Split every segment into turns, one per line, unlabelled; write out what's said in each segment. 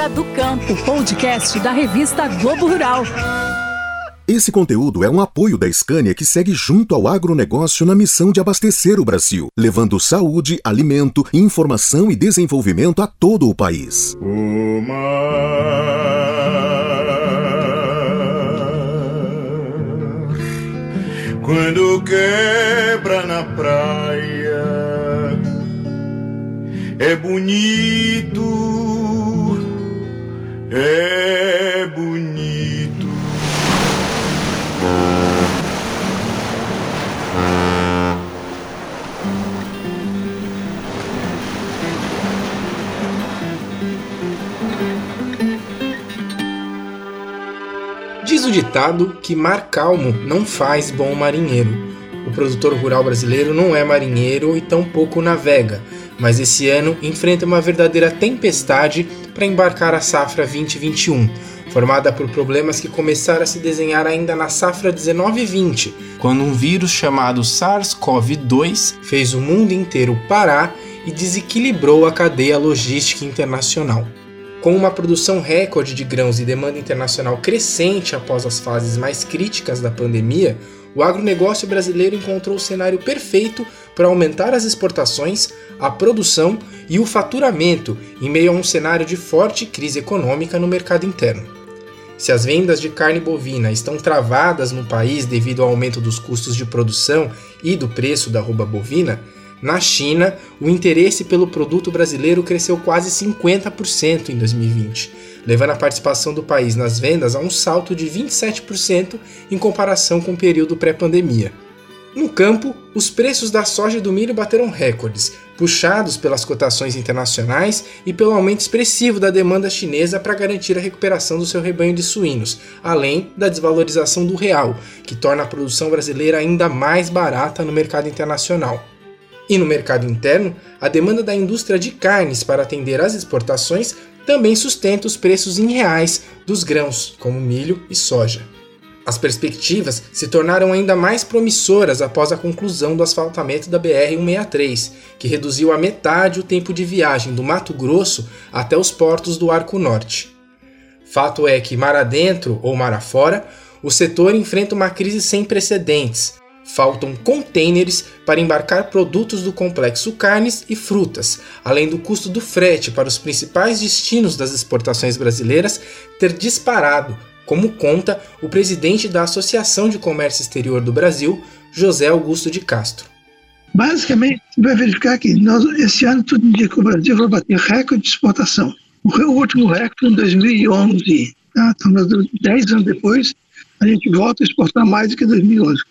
Hora do Campo, podcast da revista Globo Rural.
Esse conteúdo é um apoio da Scania que segue junto ao agronegócio na missão de abastecer o Brasil, levando saúde, alimento, informação e desenvolvimento a todo o país. O
quando quebra na praia é bonito, é bonito.
Diz o ditado que mar calmo não faz bom marinheiro. O produtor rural brasileiro não é marinheiro e tampouco navega, mas esse ano enfrenta uma verdadeira tempestade para embarcar a safra 2021, formada por problemas que começaram a se desenhar ainda na safra 19-20, quando um vírus chamado SARS-CoV-2 fez o mundo inteiro parar e desequilibrou a cadeia logística internacional. Com uma produção recorde de grãos e demanda internacional crescente após as fases mais críticas da pandemia, o agronegócio brasileiro encontrou o cenário perfeito para aumentar as exportações, a produção e o faturamento em meio a um cenário de forte crise econômica no mercado interno. Se as vendas de carne bovina estão travadas no país devido ao aumento dos custos de produção e do preço da roupa bovina, na China, o interesse pelo produto brasileiro cresceu quase 50% em 2020, levando a participação do país nas vendas a um salto de 27% em comparação com o período pré-pandemia. No campo, os preços da soja e do milho bateram recordes, puxados pelas cotações internacionais e pelo aumento expressivo da demanda chinesa para garantir a recuperação do seu rebanho de suínos, além da desvalorização do real, que torna a produção brasileira ainda mais barata no mercado internacional. E no mercado interno, a demanda da indústria de carnes para atender às exportações também sustenta os preços em reais dos grãos, como milho e soja. As perspectivas se tornaram ainda mais promissoras após a conclusão do asfaltamento da BR-163, que reduziu a metade o tempo de viagem do Mato Grosso até os portos do Arco Norte. Fato é que, mar adentro ou mar afora, o setor enfrenta uma crise sem precedentes, Faltam contêineres para embarcar produtos do complexo carnes e frutas, além do custo do frete para os principais destinos das exportações brasileiras ter disparado, como conta o presidente da Associação de Comércio Exterior do Brasil, José Augusto de Castro.
Basicamente, vai verificar que nós, esse ano tudo indica que o Brasil vai bater recorde de exportação. O último recorde em 2011. Tá? Então, 10 anos depois, a gente volta a exportar mais do que 2011.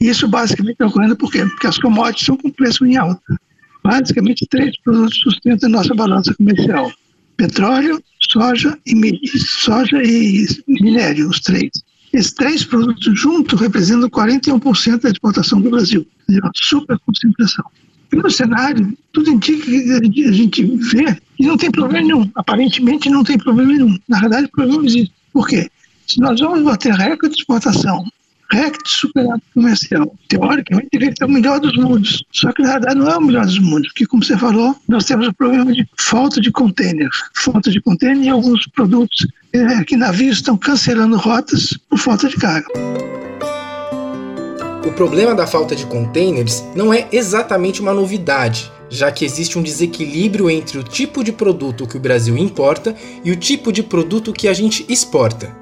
Isso basicamente está ocorrendo por quê? Porque as commodities são com preço em alta. Basicamente, três produtos sustentam a nossa balança comercial: petróleo, soja e, soja e minério, os três. Esses três produtos juntos representam 41% da exportação do Brasil. Uma super concentração. E no cenário, tudo indica que a gente vê que não tem problema nenhum. Aparentemente não tem problema nenhum. Na verdade, o problema existe. Por quê? Nós vamos bater recorde de exportação, recorde de superávit comercial, teoricamente deveria ser o melhor dos mundos. Só que na verdade não é o melhor dos mundos, porque como você falou, nós temos o problema de falta de container. Falta de container e alguns produtos é, que navios estão cancelando rotas por falta de carga.
O problema da falta de containers não é exatamente uma novidade, já que existe um desequilíbrio entre o tipo de produto que o Brasil importa e o tipo de produto que a gente exporta.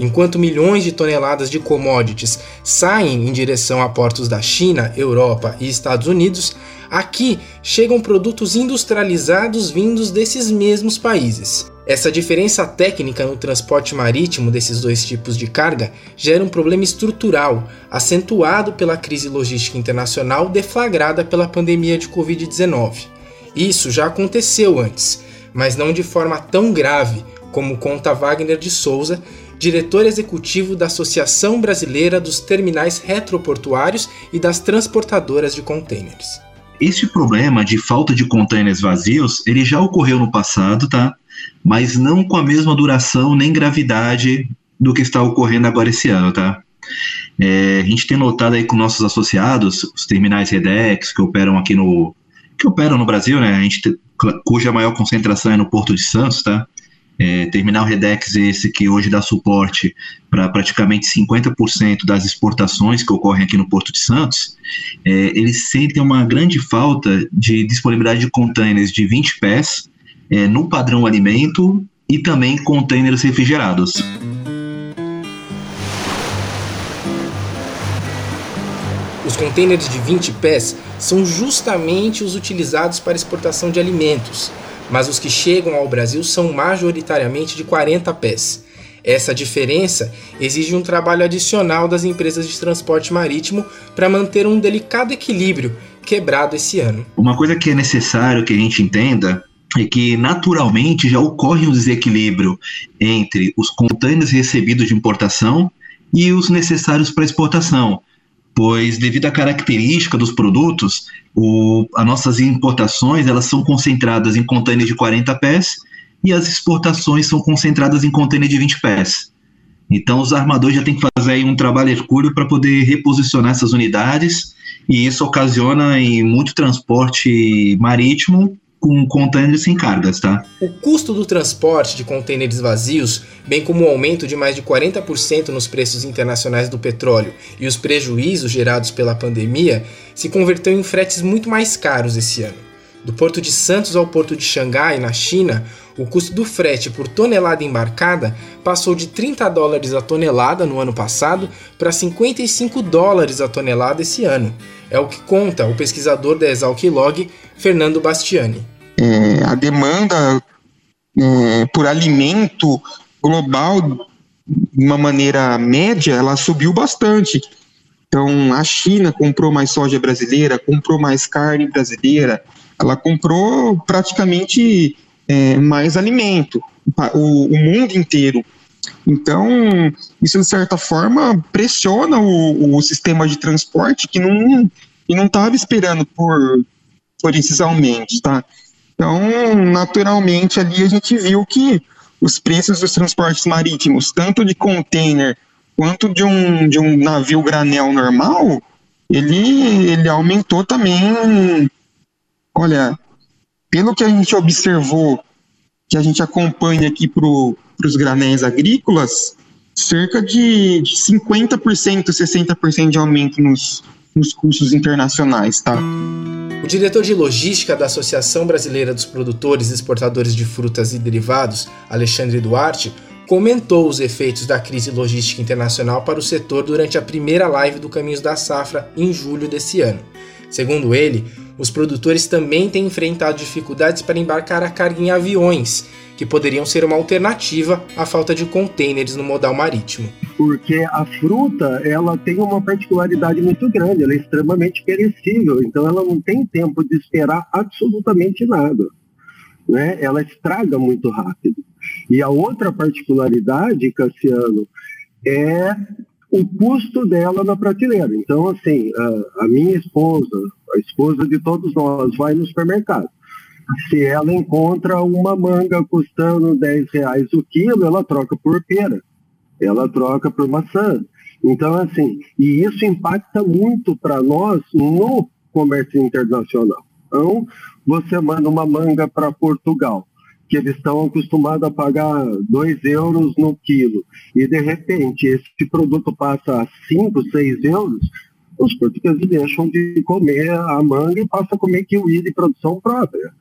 Enquanto milhões de toneladas de commodities saem em direção a portos da China, Europa e Estados Unidos, aqui chegam produtos industrializados vindos desses mesmos países. Essa diferença técnica no transporte marítimo desses dois tipos de carga gera um problema estrutural, acentuado pela crise logística internacional deflagrada pela pandemia de Covid-19. Isso já aconteceu antes, mas não de forma tão grave, como conta Wagner de Souza, diretor executivo da Associação Brasileira dos Terminais Retroportuários e das Transportadoras de Contêineres.
Esse problema de falta de contêineres vazios, ele já ocorreu no passado, tá? Mas não com a mesma duração nem gravidade do que está ocorrendo agora esse ano, tá? É, a gente tem notado aí com nossos associados, os terminais Redex, que operam aqui no que operam no Brasil, né? A gente cuja maior concentração é no Porto de Santos, tá? É, terminal Redex esse que hoje dá suporte para praticamente 50% das exportações que ocorrem aqui no Porto de Santos, é, eles sentem uma grande falta de disponibilidade de containers de 20 pés é, no padrão alimento e também containers refrigerados.
Os containers de 20 pés são justamente os utilizados para exportação de alimentos, mas os que chegam ao Brasil são majoritariamente de 40 pés. Essa diferença exige um trabalho adicional das empresas de transporte marítimo para manter um delicado equilíbrio quebrado esse ano.
Uma coisa que é necessário que a gente entenda é que naturalmente já ocorre um desequilíbrio entre os contêineres recebidos de importação e os necessários para exportação pois devido à característica dos produtos, o, as nossas importações elas são concentradas em contêineres de 40 pés e as exportações são concentradas em contêineres de 20 pés. Então os armadores já têm que fazer um trabalho hercúleo para poder reposicionar essas unidades e isso ocasiona em muito transporte marítimo com contêineres sem cargas, tá?
O custo do transporte de contêineres vazios, bem como o aumento de mais de 40% nos preços internacionais do petróleo e os prejuízos gerados pela pandemia, se converteu em fretes muito mais caros esse ano. Do Porto de Santos ao Porto de Xangai, na China, o custo do frete por tonelada embarcada passou de 30 dólares a tonelada no ano passado para 55 dólares a tonelada esse ano. É o que conta o pesquisador da Exalc Log, Fernando Bastiani.
É, a demanda é, por alimento global, de uma maneira média, ela subiu bastante. Então, a China comprou mais soja brasileira, comprou mais carne brasileira, ela comprou praticamente é, mais alimento, o, o, mundo inteiro. Então, isso de certa forma pressiona o, o sistema de transporte que não estava esperando por, por esses aumentos, tá? Então, naturalmente, ali a gente viu que os preços dos transportes marítimos, tanto de container quanto de um, de um navio granel normal, ele, ele aumentou também. Olha, pelo que a gente observou, que a gente acompanha aqui para os granéis agrícolas, cerca de, de 50%, 60% de aumento nos, nos custos internacionais, tá?
O diretor de logística da Associação Brasileira dos Produtores e Exportadores de Frutas e Derivados, Alexandre Duarte, comentou os efeitos da crise logística internacional para o setor durante a primeira live do Caminhos da Safra em julho desse ano. Segundo ele, os produtores também têm enfrentado dificuldades para embarcar a carga em aviões, que poderiam ser uma alternativa à falta de contêineres no modal marítimo.
Porque a fruta, ela tem uma particularidade muito grande, ela é extremamente perecível, então ela não tem tempo de esperar absolutamente nada. Né? Ela estraga muito rápido. E a outra particularidade, Cassiano, é o custo dela na prateleira. Então, assim, a, a minha esposa, a esposa de todos nós, vai no supermercado se ela encontra uma manga custando 10 reais o quilo, ela troca por pera, ela troca por maçã. Então, assim, e isso impacta muito para nós no comércio internacional. Então, você manda uma manga para Portugal, que eles estão acostumados a pagar 2 euros no quilo, e de repente esse produto passa a 5, 6 euros, os portugueses deixam de comer a manga e passam a comer kiwi de produção própria.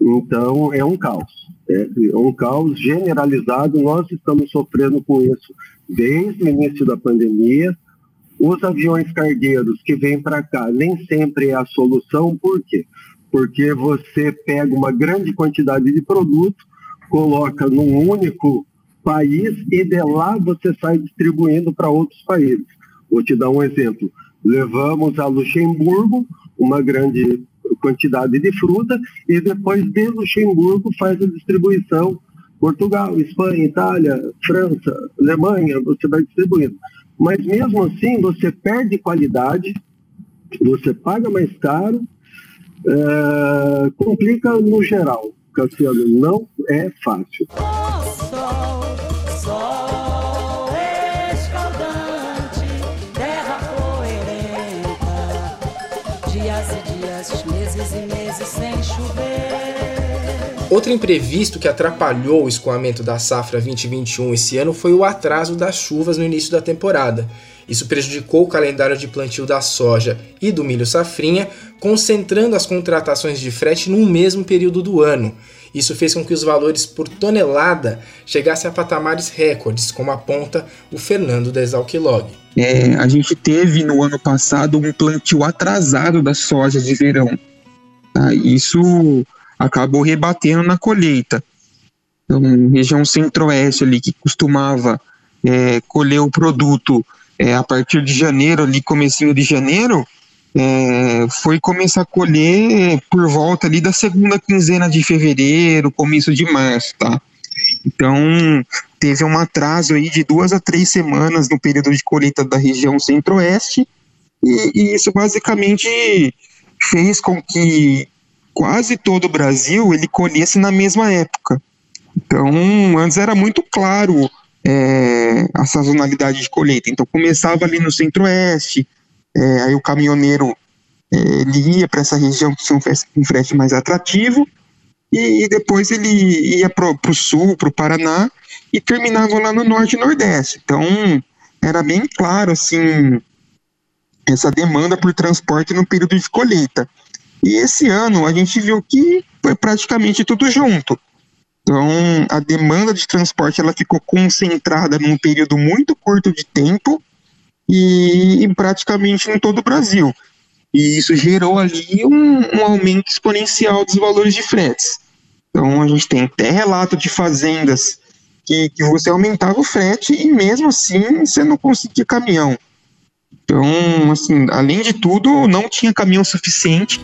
Então, é um caos. É, é um caos generalizado. Nós estamos sofrendo com isso desde o início da pandemia. Os aviões cargueiros que vêm para cá nem sempre é a solução. Por quê? Porque você pega uma grande quantidade de produto, coloca num único país e de lá você sai distribuindo para outros países. Vou te dar um exemplo. Levamos a Luxemburgo uma grande quantidade de fruta e depois de Luxemburgo faz a distribuição Portugal, Espanha, Itália, França, Alemanha, você vai distribuindo. Mas mesmo assim você perde qualidade, você paga mais caro, é, complica no geral. Cassiano, não é fácil.
Outro imprevisto que atrapalhou o escoamento da safra 2021 esse ano foi o atraso das chuvas no início da temporada. Isso prejudicou o calendário de plantio da soja e do milho safrinha, concentrando as contratações de frete no mesmo período do ano. Isso fez com que os valores por tonelada chegassem a patamares recordes, como aponta o Fernando Desalquilog.
É, a gente teve no ano passado um plantio atrasado da soja de verão. Tá? Isso acabou rebatendo na colheita. Então, região centro-oeste ali, que costumava é, colher o produto é, a partir de janeiro, ali comecinho de janeiro, é, foi começar a colher por volta ali da segunda quinzena de fevereiro, começo de março, tá? Então, teve um atraso aí de duas a três semanas no período de colheita da região centro-oeste, e, e isso basicamente fez com que quase todo o Brasil ele colhesse na mesma época. Então, antes era muito claro é, a sazonalidade de colheita. Então, começava ali no centro-oeste, é, aí o caminhoneiro é, ele ia para essa região que tinha um frete mais atrativo, e, e depois ele ia para o sul, para o Paraná, e terminava lá no norte e nordeste. Então, era bem claro, assim, essa demanda por transporte no período de colheita. E esse ano a gente viu que foi praticamente tudo junto. Então, a demanda de transporte ela ficou concentrada num período muito curto de tempo e, e praticamente em todo o Brasil. E isso gerou ali um, um, aumento exponencial dos valores de fretes. Então, a gente tem até relato de fazendas que, que você aumentava o frete e mesmo assim você não conseguia caminhão. Então, assim, além de tudo, não tinha caminhão suficiente.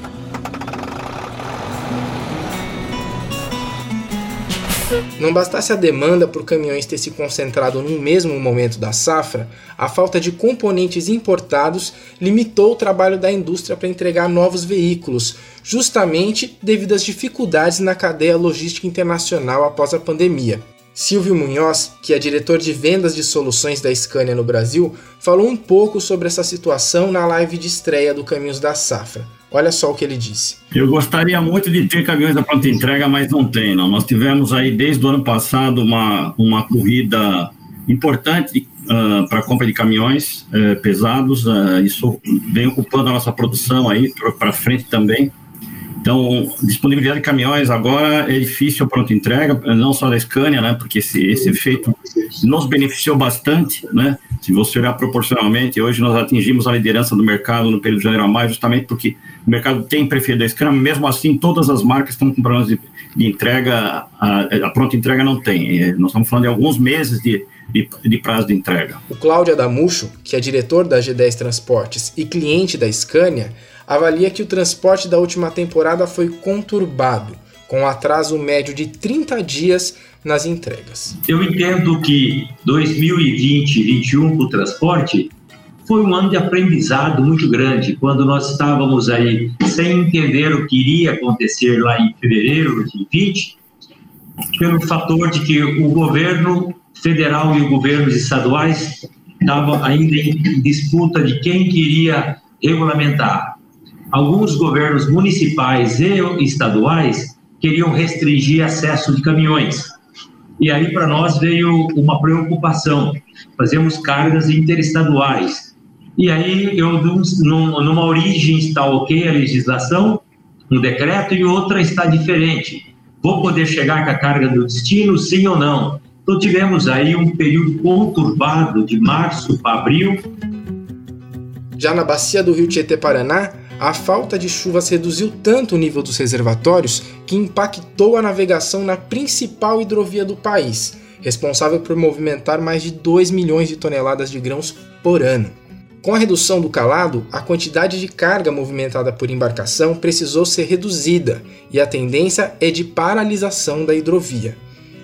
Não bastasse a demanda por caminhões ter se concentrado no mesmo momento da safra, a falta de componentes importados limitou o trabalho da indústria para entregar novos veículos, justamente devido às dificuldades na cadeia logística internacional após a pandemia. Silvio Munhoz, que é diretor de vendas de soluções da Scania no Brasil, falou um pouco sobre essa situação na live de estreia do Caminhos da Safra. Olha só o que ele disse.
Eu gostaria muito de ter caminhões da pronta entrega, mas não tem. Não. Nós tivemos aí desde o ano passado uma, uma corrida importante uh, para a compra de caminhões uh, pesados. Uh, isso vem ocupando a nossa produção aí para frente também. Então, disponibilidade de caminhões agora é difícil pronto entrega, não só da Scania, né? Porque esse, esse efeito nos beneficiou bastante, né? Se você olhar proporcionalmente, hoje nós atingimos a liderança do mercado no período de janeiro a maio, justamente porque o mercado tem preferido a Scania, mesmo assim todas as marcas estão com problemas de, de entrega, a, a, pronta entrega não tem. É, nós estamos falando de alguns meses de, de, de, prazo de entrega.
O Cláudio Adamucho, que é diretor da G10 Transportes e cliente da Scania, avalia que o transporte da última temporada foi conturbado, com atraso médio de 30 dias nas entregas.
Eu entendo que 2020-2021 para o transporte foi um ano de aprendizado muito grande, quando nós estávamos aí sem entender o que iria acontecer lá em fevereiro de 2020, pelo fator de que o governo federal e os governos estaduais estavam ainda em disputa de quem queria regulamentar alguns governos municipais e estaduais queriam restringir acesso de caminhões. E aí para nós veio uma preocupação. Fazemos cargas interestaduais. E aí eu numa origem está ok a legislação, um decreto e outra está diferente. Vou poder chegar com a carga do destino, sim ou não? Então tivemos aí um período conturbado de março para abril.
Já na bacia do Rio Tietê-Paraná, a falta de chuvas reduziu tanto o nível dos reservatórios que impactou a navegação na principal hidrovia do país, responsável por movimentar mais de 2 milhões de toneladas de grãos por ano. Com a redução do calado, a quantidade de carga movimentada por embarcação precisou ser reduzida e a tendência é de paralisação da hidrovia.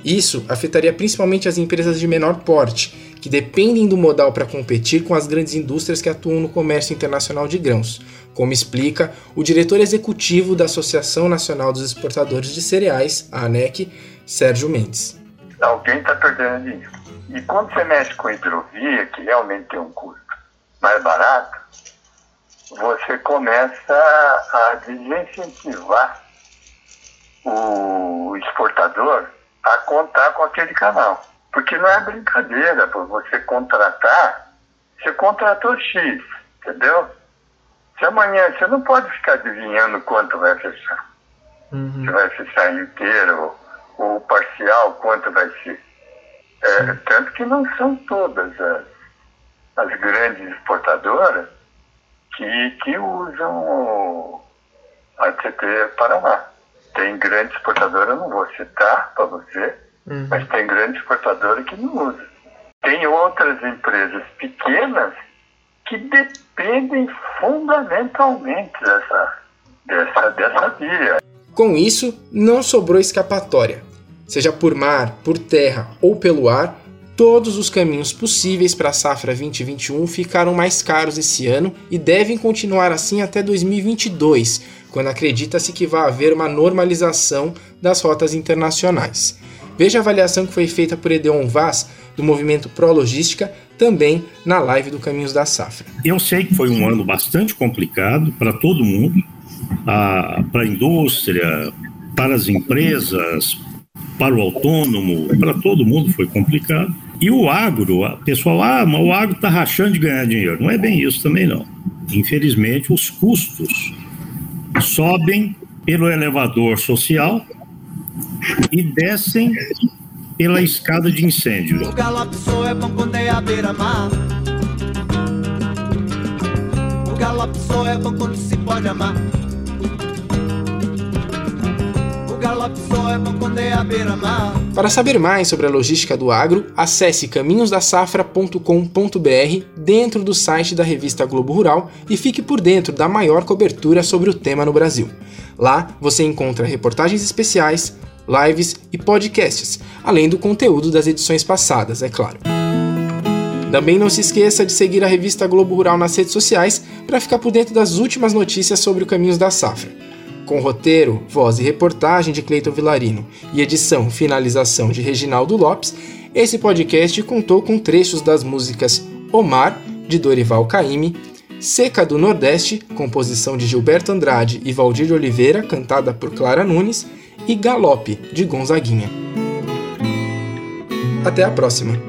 Isso afetaria principalmente as empresas de menor porte, que dependem do modal para competir com as grandes indústrias que atuam no comércio internacional de grãos, como explica o diretor executivo da Associação Nacional dos Exportadores de Cereais, a ANEC, Sérgio Mendes.
Alguém está perdendo dinheiro. E quando você mexe com hidrovia, que realmente tem um custo mais barato, você começa a desincentivar o exportador a contar com aquele canal. Porque não é brincadeira, você contratar, você contratou X, entendeu? Se amanhã você não pode ficar adivinhando quanto vai fechar. Uhum. Se vai fechar inteiro ou parcial, quanto vai ser. É, tanto que não são todas as, as grandes exportadoras que, que usam o ACT Paraná. Tem grande exportadora, não vou citar para você, uhum. mas tem grande exportadora que não usa. Tem outras empresas pequenas que dependem fundamentalmente dessa, dessa, dessa via.
Com isso, não sobrou escapatória. Seja por mar, por terra ou pelo ar, todos os caminhos possíveis para a safra 2021 ficaram mais caros esse ano e devem continuar assim até 2022, quando acredita-se que vai haver uma normalização das rotas internacionais. Veja a avaliação que foi feita por Edeon Vaz, do movimento Pro Logística, também na live do Caminhos da Safra.
Eu sei que foi um ano bastante complicado para todo mundo, para a indústria, para as empresas, para o autônomo, para todo mundo foi complicado. E o agro, o pessoal, ah, mas o agro está rachando de ganhar dinheiro. Não é bem isso também, não. Infelizmente, os custos sobem pelo elevador social e descem pela escada de incêndio. O galope só é bom quando é à beira-mar. O galope só é bom quando se pode amar.
É Para saber mais sobre a logística do agro, acesse caminhosdasafra.com.br dentro do site da revista Globo Rural e fique por dentro da maior cobertura sobre o tema no Brasil. Lá você encontra reportagens especiais, lives e podcasts, além do conteúdo das edições passadas, é claro. Também não se esqueça de seguir a revista Globo Rural nas redes sociais para ficar por dentro das últimas notícias sobre o Caminhos da Safra com roteiro, voz e reportagem de Cleiton Vilarino e edição finalização de Reginaldo Lopes, esse podcast contou com trechos das músicas Omar, de Dorival Caymmi, Seca do Nordeste, composição de Gilberto Andrade e Valdir Oliveira, cantada por Clara Nunes, e Galope, de Gonzaguinha. Até a próxima!